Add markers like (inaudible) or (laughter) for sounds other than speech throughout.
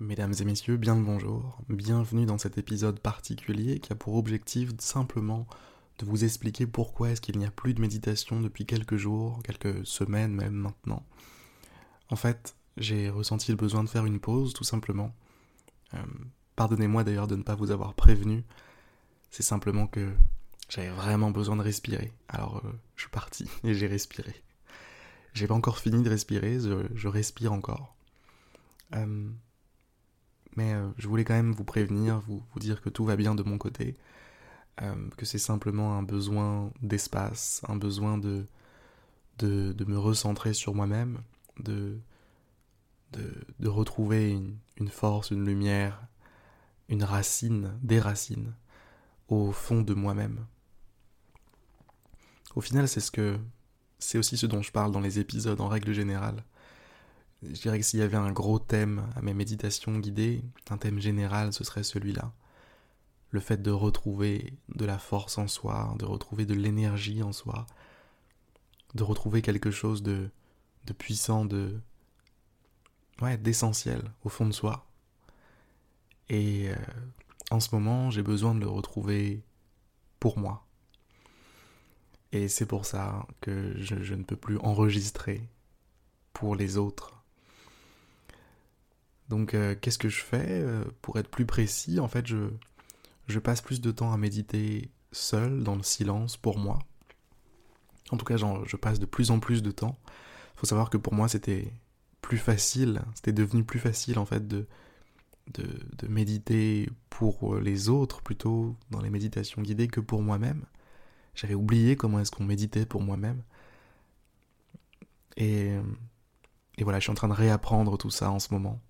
Mesdames et messieurs, bien le bonjour. Bienvenue dans cet épisode particulier qui a pour objectif simplement de vous expliquer pourquoi est-ce qu'il n'y a plus de méditation depuis quelques jours, quelques semaines même maintenant. En fait, j'ai ressenti le besoin de faire une pause tout simplement. Euh, pardonnez-moi d'ailleurs de ne pas vous avoir prévenu. C'est simplement que j'avais vraiment besoin de respirer. Alors euh, je suis parti (laughs) et j'ai respiré. J'ai pas encore fini de respirer, je, respire encore. Euh, je voulais quand même vous prévenir, vous, dire que tout va bien de mon côté, euh, que c'est simplement un besoin d'espace, un besoin de, me recentrer sur moi-même, de, retrouver une, une, force, une lumière, une racine, des racines au fond de moi-même. Au final, c'est ce que c'est aussi ce dont je parle dans les épisodes en règle générale. Je dirais que s'il y avait un gros thème à mes méditations guidées, un thème général, ce serait celui-là. Le fait de retrouver de la force en soi, de retrouver de l'énergie en soi, de retrouver quelque chose de, puissant, de ouais, d'essentiel au fond de soi. Et euh, en ce moment, j'ai besoin de le retrouver pour moi. Et c'est pour ça que je, ne peux plus enregistrer pour les autres. Donc euh, qu'est-ce que je fais euh, Pour être plus précis, en fait, je, passe plus de temps à méditer seul, dans le silence, pour moi. En tout cas, je passe de plus en plus de temps. Il faut savoir que pour moi, c'était plus facile, c'était devenu plus facile, en fait, de, de, méditer pour les autres, plutôt dans les méditations guidées, que pour moi-même. J'avais oublié comment est-ce qu'on méditait pour moi-même. Et, et voilà, je suis en train de réapprendre tout ça en ce moment.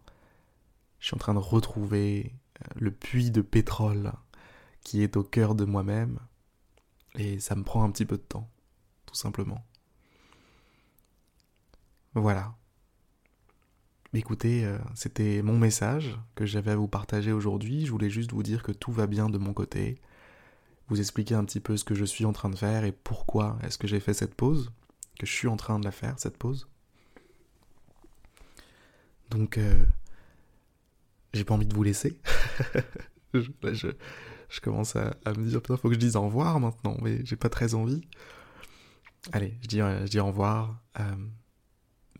Je suis en train de retrouver euh, le puits de pétrole qui est au cœur de moi-même. Et ça me prend un petit peu de temps, tout simplement. Voilà. Écoutez, euh, c'était mon message que j'avais à vous partager aujourd'hui. Je voulais juste vous dire que tout va bien de mon côté vous expliquer un petit peu ce que je suis en train de faire et pourquoi est-ce que j'ai fait cette pause, que je suis en train de la faire, cette pause. Donc, euh, j'ai pas envie de vous laisser. (laughs) je, commence à, me dire, putain, faut que je dise au revoir maintenant, mais j'ai pas très envie. Allez, je dis, je dis au revoir. Euh,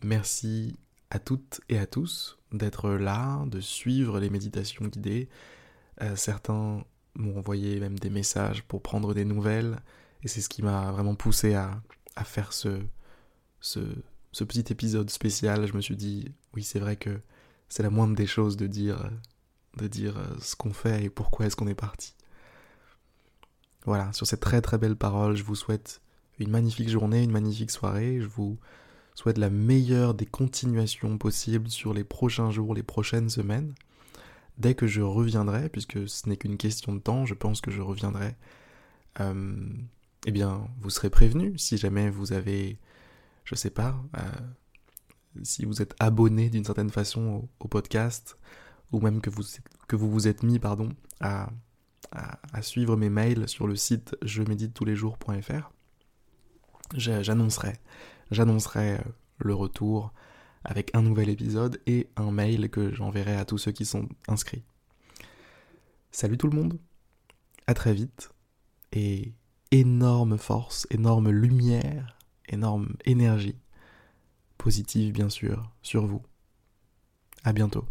merci à toutes et à tous d'être là, de suivre les méditations guidées. Euh, certains m'ont envoyé même des messages pour prendre des nouvelles, et c'est ce qui m'a vraiment poussé à, à faire ce, ce, petit épisode spécial. Je me suis dit, oui, c'est vrai que c'est la moindre des choses de dire, dire euh, ce qu'on fait et pourquoi est-ce qu'on est parti. Voilà, sur cette très très belle parole, je vous souhaite une magnifique journée, une magnifique soirée. Je vous souhaite la meilleure des continuations possibles sur les prochains jours, les prochaines semaines dès que je reviendrai, puisque ce n'est qu'une question de temps, je pense que je reviendrai, euh, eh bien, vous serez prévenu si jamais vous avez, je sais pas, euh, si vous êtes abonné d'une certaine façon au, podcast, ou même que vous, vous êtes mis, pardon, à suivre mes mails sur le site je médite tous les jours.fr, j'annoncerai, j'annoncerai euh, le retour avec un nouvel épisode et un mail que j'enverrai à tous ceux qui sont inscrits. Salut tout le monde, à très vite, et énorme force, énorme lumière, énorme énergie, positive bien sûr, sur vous. À bientôt.